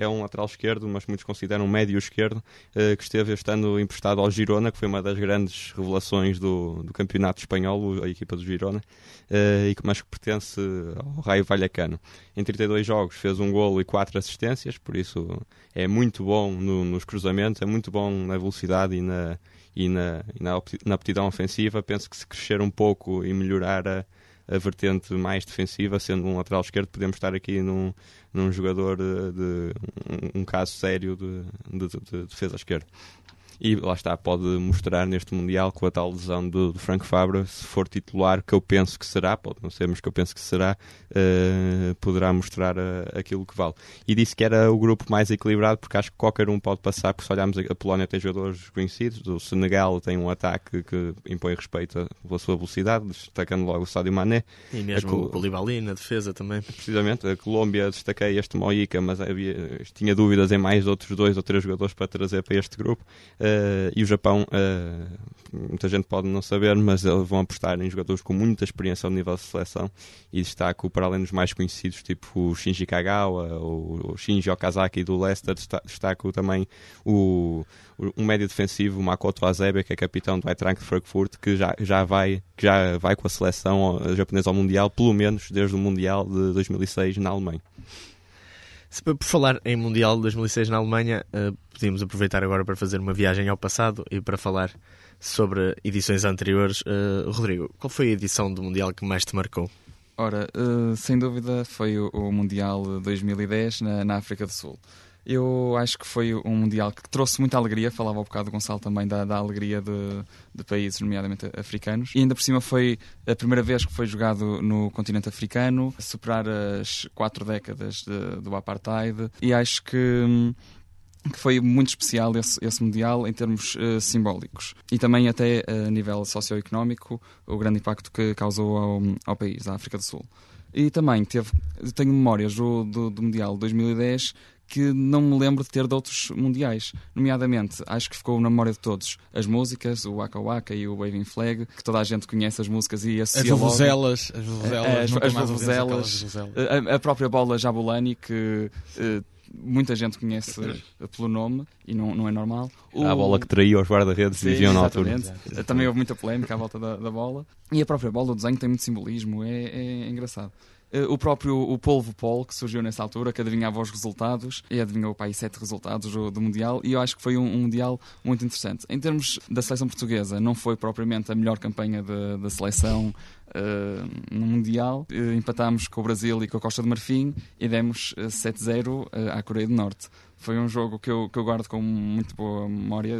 É um lateral esquerdo, mas muitos consideram um médio esquerdo, uh, que esteve este ano emprestado ao Girona, que foi uma das grandes revelações do, do campeonato espanhol, a equipa do Girona, uh, e que, mas que pertence ao Raio Vallecano. Em 32 jogos fez um golo e 4 assistências, por isso é muito bom no, nos cruzamentos, é muito bom na velocidade e na, e na, e na, na aptidão ofensiva. Penso que se crescer um pouco e melhorar a, a vertente mais defensiva, sendo um lateral esquerdo, podemos estar aqui num, num jogador de, de um, um, caso sério de, de, de, defesa esquerda. E lá está, pode mostrar neste Mundial com a tal lesão do, do Frank Fabra, se for titular, que eu penso que será, pode não ser, mas que eu penso que será, uh, poderá mostrar uh, aquilo que vale. E disse que era o grupo mais equilibrado, porque acho que qualquer um pode passar, porque se olharmos a Polónia tem jogadores conhecidos, o Senegal tem um ataque que impõe respeito pela sua velocidade, destacando logo o Sadio Mané. E mesmo Col... o Koulibaly na defesa também. Precisamente, a Colômbia destaquei este Moica, mas havia, tinha dúvidas em mais outros dois ou três jogadores para trazer para este grupo. Uh, e o Japão, uh, muita gente pode não saber, mas eles vão apostar em jogadores com muita experiência ao nível de seleção e destaco para além dos mais conhecidos, tipo o Shinji Kagawa, o, Shinji Okazaki do Leicester, destaco também o, um médio defensivo, Makoto Azebe, que é capitão do Eintracht Frankfurt, que já, já, vai, que já vai com a seleção japonesa ao Mundial, pelo menos desde o Mundial de 2006 na Alemanha. Por falar em Mundial de 2006 na Alemanha, uh, podíamos aproveitar agora para fazer uma viagem ao passado e para falar sobre edições anteriores. Uh, Rodrigo, qual foi a edição do Mundial que mais te marcou? Ora, uh, sem dúvida foi o, Mundial 2010 na, na África do Sul. Eu acho que foi um Mundial que trouxe muita alegria. Falava um bocado, Gonçalo, também da, da alegria de, de, países, nomeadamente africanos. E ainda por cima foi a primeira vez que foi jogado no continente africano, superar as quatro décadas de, do apartheid. E acho que que foi muito especial esse, esse Mundial em termos uh, simbólicos e também até a nível socioeconómico o grande impacto que causou ao, ao país, à África do Sul. E também teve, tenho memórias do, do, do Mundial 2010 que não me lembro de ter de outros mundiais. Nomeadamente, acho que ficou na memória de todos as músicas, o Waka Waka e o Waving Flag, que toda a gente conhece as músicas e associa as vuvuzelas, as vuvuzelas, as, as vuvuzelas, a, a, própria bola Jabulani que uh, muita gente conhece pelo nome e não, não é normal. O... A bola que traiu aos guarda-redes vigiam na altura. Também houve muita polémica à volta da, da, bola. E a própria bola, o desenho tem muito simbolismo, é, é engraçado. Eh, o próprio o Polvo Pol, que surgiu nessa altura, que adivinhava os resultados, e adivinhou para aí sete resultados do, do Mundial, e eu acho que foi um, um, Mundial muito interessante. Em termos da seleção portuguesa, não foi propriamente a melhor campanha da seleção uh, no Mundial. Uh, empatámos com o Brasil e com a Costa de Marfim e demos uh, 7-0 à Coreia do Norte. Foi um jogo que eu, que eu guardo com muito boa memória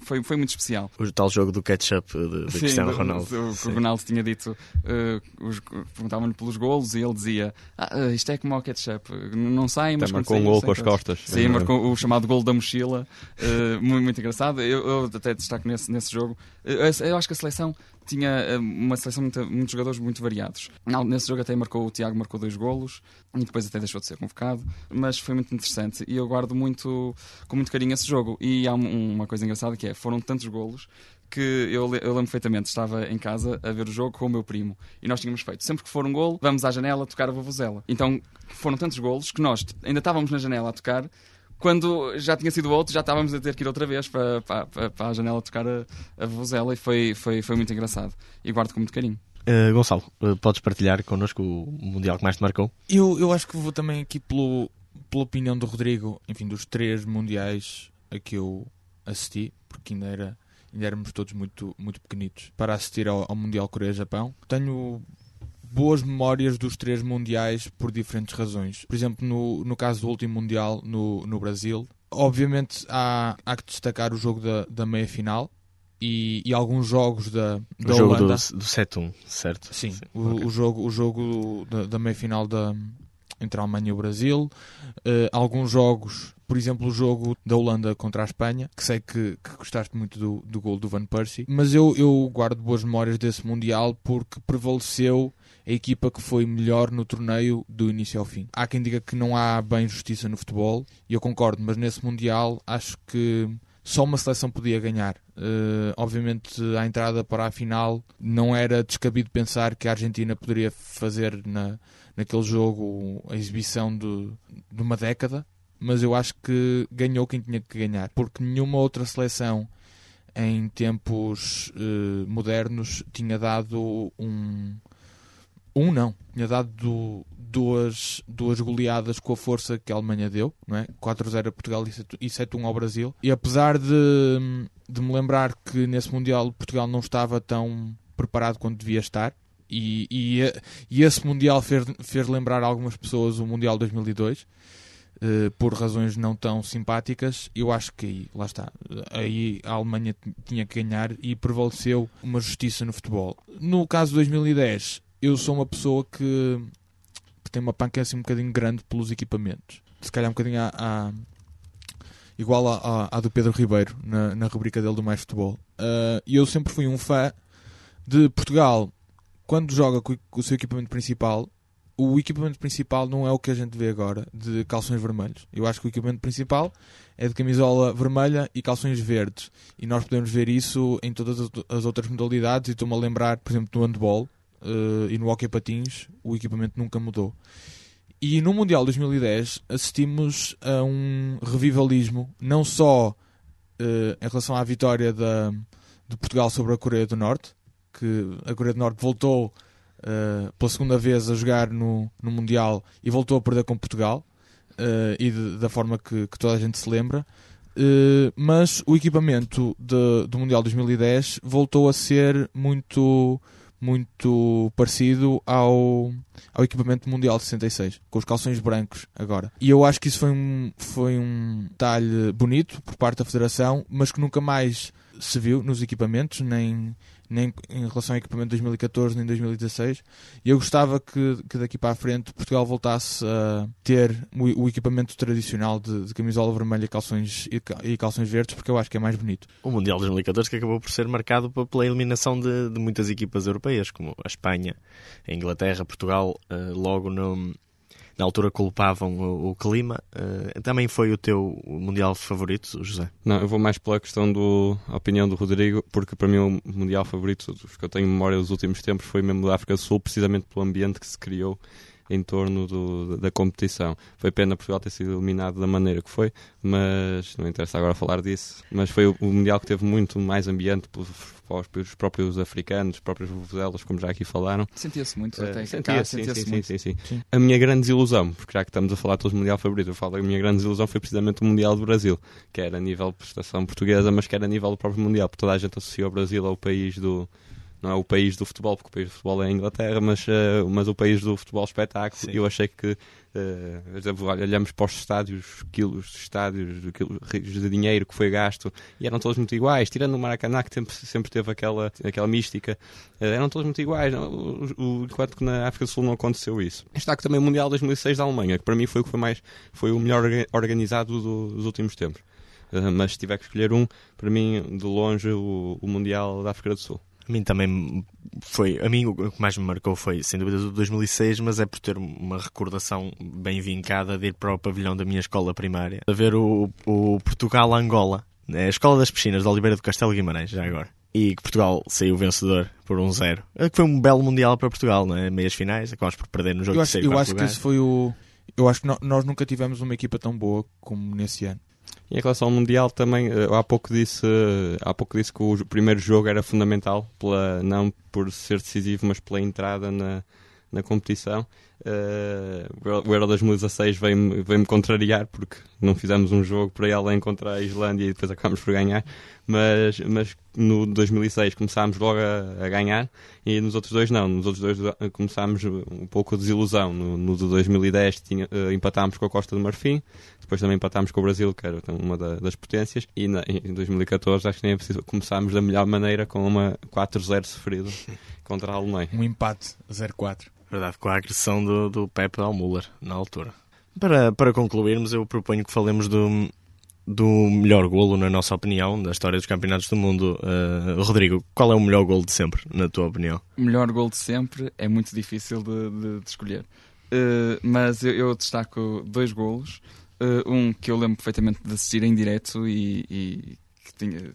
foi, foi muito especial. O tal jogo do ketchup de, de Sim, Cristiano Ronaldo. O, o, o Ronaldo tinha dito, uh, perguntavam-lhe pelos golos e ele dizia: ah, Isto é como o ketchup, não sai, mas. Também marcou um gol com as costas. Sim, marcou o chamado gol da mochila, uh, muito, muito engraçado. Eu, eu até destaco nesse, nesse jogo. Uh, eu acho que a seleção tinha eh, uma seleção de muitos jogadores muito variados. Nesse jogo até marcou, o Tiago marcou dois golos e depois até deixou de ser convocado, mas foi muito interessante e eu guardo muito, com muito carinho esse jogo. E há uma coisa engraçada que é, foram tantos golos que eu, eu lembro perfeitamente, estava em casa a ver o jogo com o meu primo e nós tínhamos feito, sempre que for um golo, vamos à janela tocar a vovozela. Então foram tantos golos que nós ainda estávamos na janela a tocar quando já tinha sido outro, já estávamos a ter que ir outra vez para, para, para a janela tocar a, a vozela e foi, foi, foi muito engraçado. E guardo com muito carinho. Uh, Gonçalo, uh, podes partilhar connosco o Mundial que mais te marcou? Eu, eu acho que vou também aqui pelo, pela opinião do Rodrigo, enfim, dos três Mundiais a que eu assisti, porque ainda, era, ainda éramos todos muito, muito pequenitos, para assistir ao, ao Mundial Coreia-Japão. Tenho boas memórias dos três mundiais por diferentes razões. Por exemplo, no, no caso do último mundial no, no Brasil, obviamente há, há que destacar o jogo da, da meia final. E, e alguns jogos da, da o jogo Holanda. do, do 7-1, certo? Sim, Sim. O, okay. o, jogo, o jogo da, da meia final da, entre a Alemanha e o Brasil. Uh, alguns jogos, por exemplo, o jogo da Holanda contra a Espanha, que sei que, que gostaste muito do, do gol do Van Persie. Mas eu, eu guardo boas memórias desse Mundial porque prevaleceu a equipa que foi melhor no torneio do início ao fim. Há quem diga que não há bem justiça no futebol, e eu concordo, mas nesse Mundial acho que só uma seleção podia ganhar. Uh, obviamente, a entrada para a final não era descabido pensar que a Argentina poderia fazer na, naquele jogo a exibição de, de uma década, mas eu acho que ganhou quem tinha que ganhar, porque nenhuma outra seleção em tempos uh, modernos tinha dado um, um não, tinha dado do, duas, duas goleadas com a força que a Alemanha deu, não é? 4-0 a Portugal e 7-1 ao Brasil. E apesar de, de me lembrar que nesse Mundial Portugal não estava tão preparado quanto devia estar, e, e, e esse Mundial fez, fez lembrar algumas pessoas o Mundial 2002, eh, por razões não tão simpáticas, eu acho que aí, lá está, aí a Alemanha tinha que ganhar e prevaleceu uma justiça no futebol. No caso de 2010, eu sou uma pessoa que, que tem uma panca assim um bocadinho grande pelos equipamentos. Se calhar um bocadinho à, à- igual à, à- à do Pedro Ribeiro, na, na rubrica dele do Mais Futebol. Eh, E eu sempre fui um fã de Portugal, quando joga com, o seu equipamento principal, o equipamento principal não é o que a gente vê agora, de calções vermelhos. Eu acho que o equipamento principal é de camisola vermelha e calções verdes. E nós podemos ver isso em todas as- as outras modalidades. E estou-me a lembrar, por exemplo, no handball eh, e no hockey patins, o equipamento nunca mudou. E no Mundial 2010 assistimos a um revivalismo, não só eh, em relação à vitória da, de Portugal sobre a Coreia do Norte, que a Coreia do Norte voltou uh, pela segunda vez a jogar no, no Mundial e voltou a perder com Portugal uh, e de- da forma que, que toda a gente se lembra. Uh, mas o equipamento de- do Mundial 2010 voltou a ser muito muito parecido ao, ao equipamento Mundial de 66, com os calções brancos agora. E eu acho que isso foi um, foi um detalhe bonito por parte da Federação, mas que nunca mais se viu nos equipamentos, nem, nem em relação ao equipamento de 2014 nem 2016. E eu gostava que, que daqui para a frente Portugal voltasse a ter o, o equipamento tradicional de, de camisola vermelha e calções, e, e calções verdes, porque eu acho que é mais bonito. O Mundial de 2014 que acabou por ser marcado pe- pela eliminação de, de muitas equipas europeias, como a Espanha, a Inglaterra, Portugal, eh, logo no- na altura culpavam o, o clima. Eh, também foi o teu Mundial favorito, José? Não, eu vou mais pela questão do a opinião do Rodrigo, porque para mim o mundial favorito dos que eu tenho memória dos últimos tempos foi mesmo da África do Sul, precisamente pelo ambiente que se criou em torno do- da competição. Foi pena Portugal ter sido eliminado da maneira que foi, mas não interessa agora falar disso. Mas foi o, o mundial que teve muito mais ambiente pelos, pelos próprios africanos, os próprios vuvuzelas, como já aqui falaram. Sentia-se muito, Eh, até sentia, cá, sim, sentia-se sim, muito. sim, sim, sim. Sim. A minha grande desilusão, porque já que estamos a falar todos do Mundial favorito, eu falo a minha grande desilusão foi precisamente o Mundial do Brasil, que era a nível de prestação portuguesa, mas que era a nível do próprio Mundial, porque toda a gente associa o Brasil ao país do. Não é o país do futebol, porque o país do futebol é a Inglaterra, mas, eh, mas o país do futebol espetáculo. Sim. Eu achei que, olha, olhamos para os estádios, quilos de estádios, quilos de dinheiro que foi gasto, e eram todos muito iguais, tirando o Maracanã, que sempre, sempre teve aquela, aquela mística, eh, eram todos muito iguais, não? O- o- enquanto que na África do Sul não aconteceu isso. Está que também o Mundial 2006 da Alemanha, que para mim foi o que foi mais foi o melhor orga- organizado do- dos últimos tempos. Eh, mas se tiver que escolher um, para mim, de longe, o, o Mundial da África do Sul. A mim também foi. A mim o que mais me marcou foi, sem dúvida, o de 2006, mas é por ter uma recordação bem vincada de ir para o pavilhão da minha escola primária, a ver o, o Portugal-Angola, né, a Escola das Piscinas de Oliveira do Castelo Guimarães, já agora. E que Portugal saiu vencedor por um zero. É que Foi um belo Mundial para Portugal, não é? Meias finais, acabamos por perder no jogo Eu de acho, terceiro e eu acho que lugar. esse foi o. Eu acho que nós nunca tivemos uma equipa tão boa como nesse ano. E em relação ao Mundial também, eh, há pouco disse, eh, há pouco disse que o primeiro jogo era fundamental, pela, não por ser decisivo, mas pela entrada na, na competição. Eh, o Euro- o Euro 2016 veio-me veio contrariar porque não fizemos um jogo para ir além contra a Islândia e depois acabámos por ganhar. Mas, mas no 2006 começámos logo a, a ganhar e nos outros dois não. Nos outros dois eh, começámos um pouco a desilusão. No, no de 2010 tinha, eh, empatámos com a Costa do Marfim, depois também empatámos com o Brasil, que era uma da- das potências, e na- em 2014 acho que nem é preciso. Começámos da melhor maneira com uma 4-0 sofrido contra a Alemanha. Um empate 0-4. Verdade, com a agressão do, do Pepe ao Müller, na altura. Para, para concluirmos, eu proponho que falemos do, do melhor golo, na nossa opinião, da história dos campeonatos do mundo. Uh, Rodrigo, qual é o melhor golo de sempre, na tua opinião? O melhor gol de sempre é muito difícil de, de- de escolher. Eh, mas eu, eu destaco dois golos. Eh, um que eu lembro perfeitamente de assistir em direto e, e que tinha-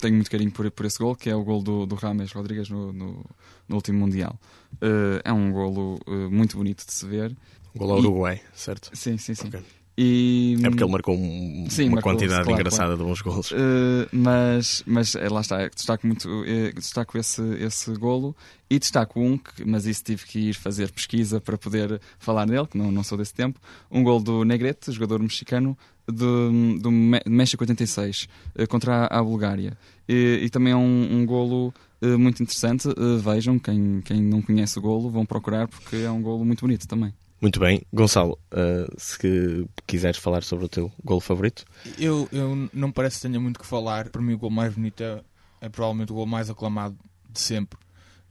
tenho muito carinho por, por esse gol, que é o gol do, do Rames Rodrigues no, no- no último Mundial. Eh, é um golo eh, muito bonito de se ver. Golo ao Uruguai, certo? Sim, sim, sim. Ok. E, É porque ele marcou um- Sim, uma marcou, quantidade claro, engraçada de bons golos. Uh, mas, mas eh, lá está, destaco muito eh, destaco esse, esse golo e destaco um, que, mas isso tive que ir fazer pesquisa para poder falar nele, que não, não sou desse tempo, um golo do Negrete, jogador mexicano do, do México 86, eh, contra a, a Bulgária. E, e também é um, um golo muito interessante, vejam, quem, quem não conhece o golo, vão procurar porque é um golo muito bonito também. Muito bem. Gonçalo, uh, se quiseres falar sobre o teu gol favorito. Eu, eu não parece que tenha muito que falar. Para mim, o gol mais bonito é, é provavelmente o gol mais aclamado de sempre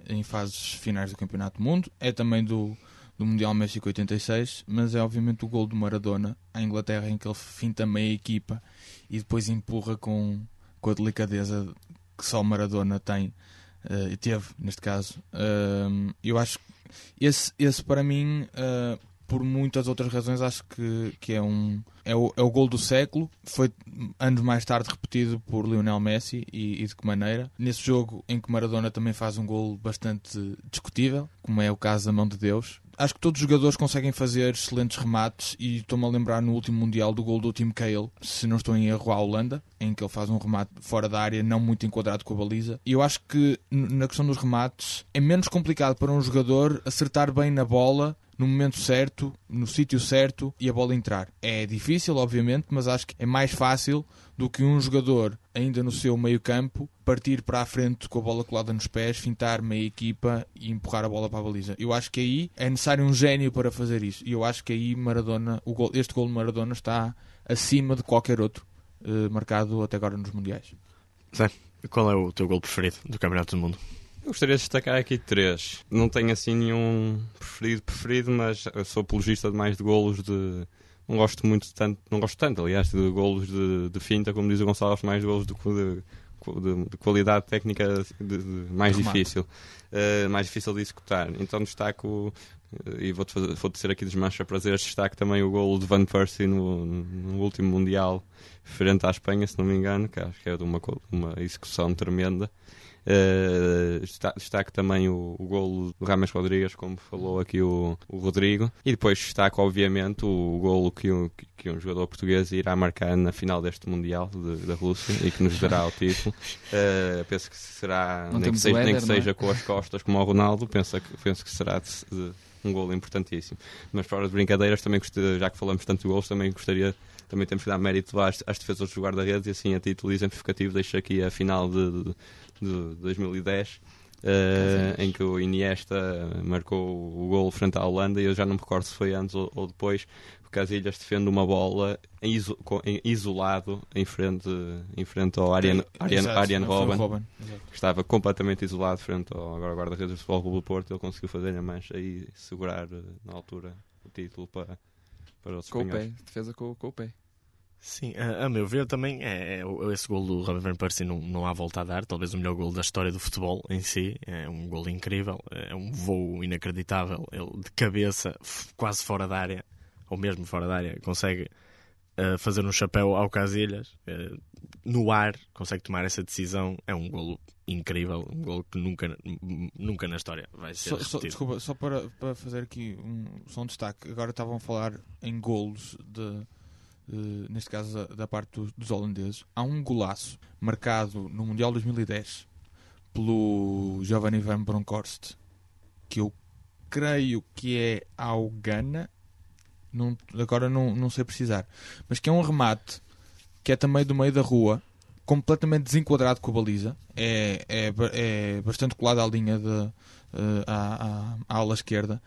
em fases finais do Campeonato do Mundo. É também do, do Mundial México 86, mas é obviamente o gol do Maradona à Inglaterra, em que ele finta meia equipa e depois empurra com, com a delicadeza que só o Maradona tem uh, e teve, neste caso. Uh, eu acho que esse, esse para mim, uh, por muitas outras razões, acho que, que é um é o, é o gol do século. Foi anos mais tarde repetido por Lionel Messi e, e, de que maneira. Nesse jogo em que Maradona também faz um gol bastante discutível, como é o caso da mão de Deus, acho que todos os jogadores conseguem fazer excelentes remates e estou-me a lembrar no último Mundial do gol do Tim Cahill, se não estou em erro, à Holanda, em que ele faz um remate fora da área, não muito enquadrado com a baliza. E eu acho que na questão dos remates é menos complicado para um jogador acertar bem na bola no momento certo, no sítio certo e a bola entrar. É difícil, obviamente, mas acho que é mais fácil do que um jogador, ainda no seu meio campo, partir para a frente com a bola colada nos pés, fintar meia equipa e empurrar a bola para a baliza. Eu acho que aí é necessário um gênio para fazer isso. E eu acho que aí Maradona, gol, este gol de Maradona está acima de qualquer outro uh, marcado até agora nos Mundiais. Zé, qual é o teu gol preferido do Campeonato do Mundo? Eu gostaria de destacar aqui três. Não tenho assim nenhum preferido, preferido, mas sou apologista de mais de golos de. Não gosto muito tanto, não gosto tanto, aliás, de golos de, de finta, como diz o Gonçalo, mais de golos de, de, de, de qualidade técnica mais difícil, uh, mais difícil de executar. Então destaco eh, e vou-te vou dizer aqui dos mancha prazeres, destaque também o golo de Van Persie no, no, último Mundial frente à Espanha, se não me engano, que acho que é de uma, uma execução tremenda. Uh, destaque também o, o golo do Rames Rodrigues, como falou aqui o, o Rodrigo. E depois destaque, obviamente, o golo que, que, que, um jogador português irá marcar na final deste Mundial de, da Rússia e que nos dará o título. Uh, penso que será, nem que, seja, nem que seja, é? com as costas como o Ronaldo, penso que, penso que será de, de, um golo importantíssimo. Mas fora de brincadeiras, também gostaria, já que falamos tanto de gols, também gostaria também temos que dar mérito às, às defesas do guarda-redes e assim a título exemplificativo deixo aqui a final de, de, de 2010 Uh, em que o Iniesta marcou o gol frente à Holanda e eu já não me recordo se foi antes ou, ou depois, o Casilhas defende uma bola em iso, em, isolado em frente, em frente ao Ariane, Ariane, Ariane Robben, Robben que estava completamente isolado frente ao agora guarda-redes do Futebol Clube do Porto. Ele conseguiu fazer a mancha e segurar eh, na altura o título para, para os com espanhóis. o pé, defesa com, com o pé. Sim, a, a, meu ver também é, é esse gol do Robin Van Persie não, não há volta a dar, talvez o melhor gol da história do futebol em si, é um gol incrível, é um voo inacreditável, ele de cabeça, quase fora da área, ou mesmo fora da área, consegue uh, fazer um chapéu ao Casilhas, uh, no ar, consegue tomar essa decisão, é um golo incrível, um golo que nunca, nunca na história vai ser só, só, Desculpa, só para, para fazer aqui um, só um destaque, agora estavam a falar em golos de neste caso da, parte dos, holandeses, há um golaço marcado no Mundial 2010 pelo Giovanni Van Bronckhorst, que eu creio que é ao Ghana, não, agora não, não sei precisar, mas que é um remate que é também do meio da rua, completamente desenquadrado com a baliza, é, é, é bastante colado à linha de, uh, à, à, à esquerda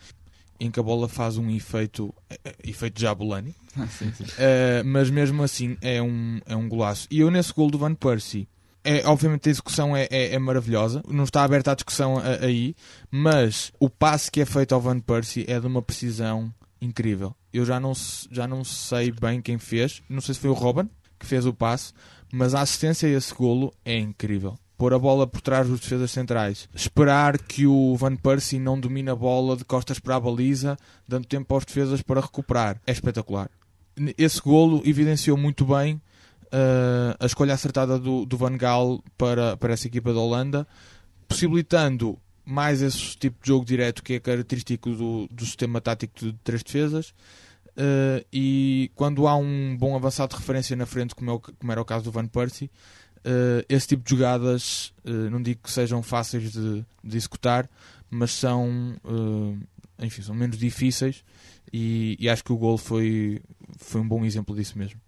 em que a bola faz um efeito eh, efeito Jabulani. Ah, uh, mas mesmo assim é um, é um golaço. E eu nesse gol do Van Persie é, obviamente a execução é, é, é maravilhosa, não está aberta à discussão a, aí, mas o passe que é feito ao Van Persie é de uma precisão incrível. Eu já não, já não sei bem quem fez, não sei se foi o Robin que fez o passe, mas a assistência a esse golo é incrível pôr a bola por trás dos defesas centrais, esperar que o Van Persie não domine a bola de costas para a baliza, dando tempo aos defesas para recuperar. É espetacular. Esse golo evidenciou muito bem uh, a escolha acertada do, do Van Gaal para, para essa equipa da Holanda, possibilitando mais esse tipo de jogo direto que é característico do, do sistema tático de três defesas. Uh, e quando há um bom avançado de referência na frente, como, é o, como era o caso do Van Persie, uh, esse tipo de jogadas, uh, não digo que sejam fáceis de, de executar, mas são, uh, enfim, são menos difíceis e, e, acho que o gol foi, foi um bom exemplo disso mesmo.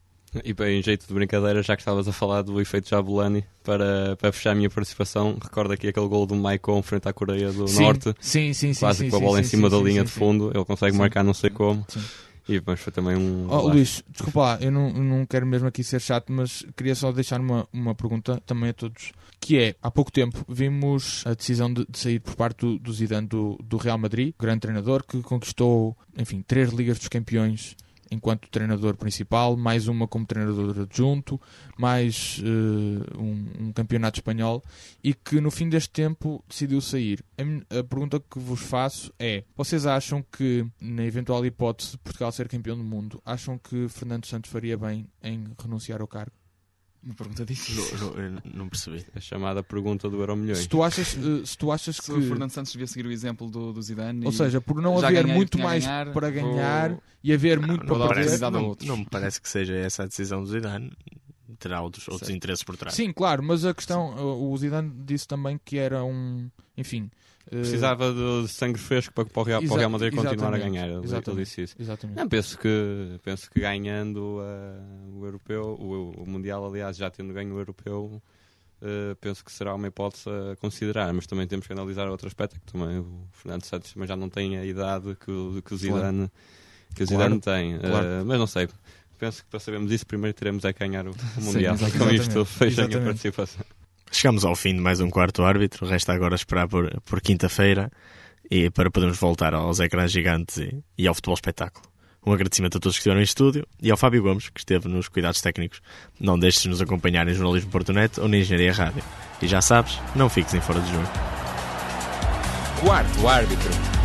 E bem, em jeito de brincadeira, já que estavas a falar do efeito Jabulani, para, para fechar a minha participação, recordo aqui aquele gol do Maicon frente à Coreia do sim, Norte, sim, sim, sim, quase sim, com a sim, bola em sim, cima sim, da linha de fundo, ele consegue marcar não sei como, Sim. E mas foi também um... Oh, Luís, desculpa lá, eu não, não quero mesmo aqui ser chato, mas queria só deixar uma, uma pergunta também a todos. Que é, há pouco tempo vimos a decisão de, de sair por parte do, do Zidane do, do Real Madrid, grande treinador, que conquistou, enfim, três Ligas dos Campeões enquanto treinador principal, mais uma como treinador adjunto, mais eh, um, um campeonato espanhol e que no fim deste tempo decidiu sair. A, a pergunta que vos faço é: vocês acham que, na eventual hipótese de Portugal ser campeão do mundo, acham que Fernando Santos faria bem em renunciar ao cargo? Uma pergunta difícil. Não, não- eu não percebi. A chamada pergunta do Euro Milhões. Se tu achas, eh, se tu achas Se que. o Fernando Santos devia seguir o exemplo do, do Zidane. Ou e- seja, por não já haver ganhei muito mais ganhar, para vou- ganhar e haver Não, muito para a não, outros. não me parece que seja essa a decisão do Zidane. Terá outros, outros Certo. interesses por trás. Sim, claro, mas a questão, o Zidane disse também que era um, enfim, Precisava de sangue fresco para, para, o Real, para o Real Madrid continuar a ganhar, ele, ele exatamente. disse isso. exatamente. Não, penso que, penso que ganhando uh, o europeu, o, o Mundial, aliás, já tendo ganho o europeu, uh, penso que será uma hipótese a considerar, mas também temos que analisar outro aspecto, que também o Fernando Santos também já não tem a idade que, o- que o Zidane, que o Claro, Zidane tem. Uh, claro. mas não sei. Penso que para sabermos isso, primeiro teremos é que ganhar o, Mundial. exatamente. Com isto, fecho a minha participação. Chegamos ao fim de mais um quarto árbitro. Resta agora esperar por, por quinta-feira e para podermos voltar aos ecrãs gigantes e, e ao futebol espetáculo. Um agradecimento a todos que estiveram em estúdio e ao Fábio Gomes, que esteve nos cuidados técnicos. Não deixes de nos acompanhar em jornalismo.net ou na Engenharia Rádio. E já sabes, não fiques em fora de jogo. Quarto árbitro.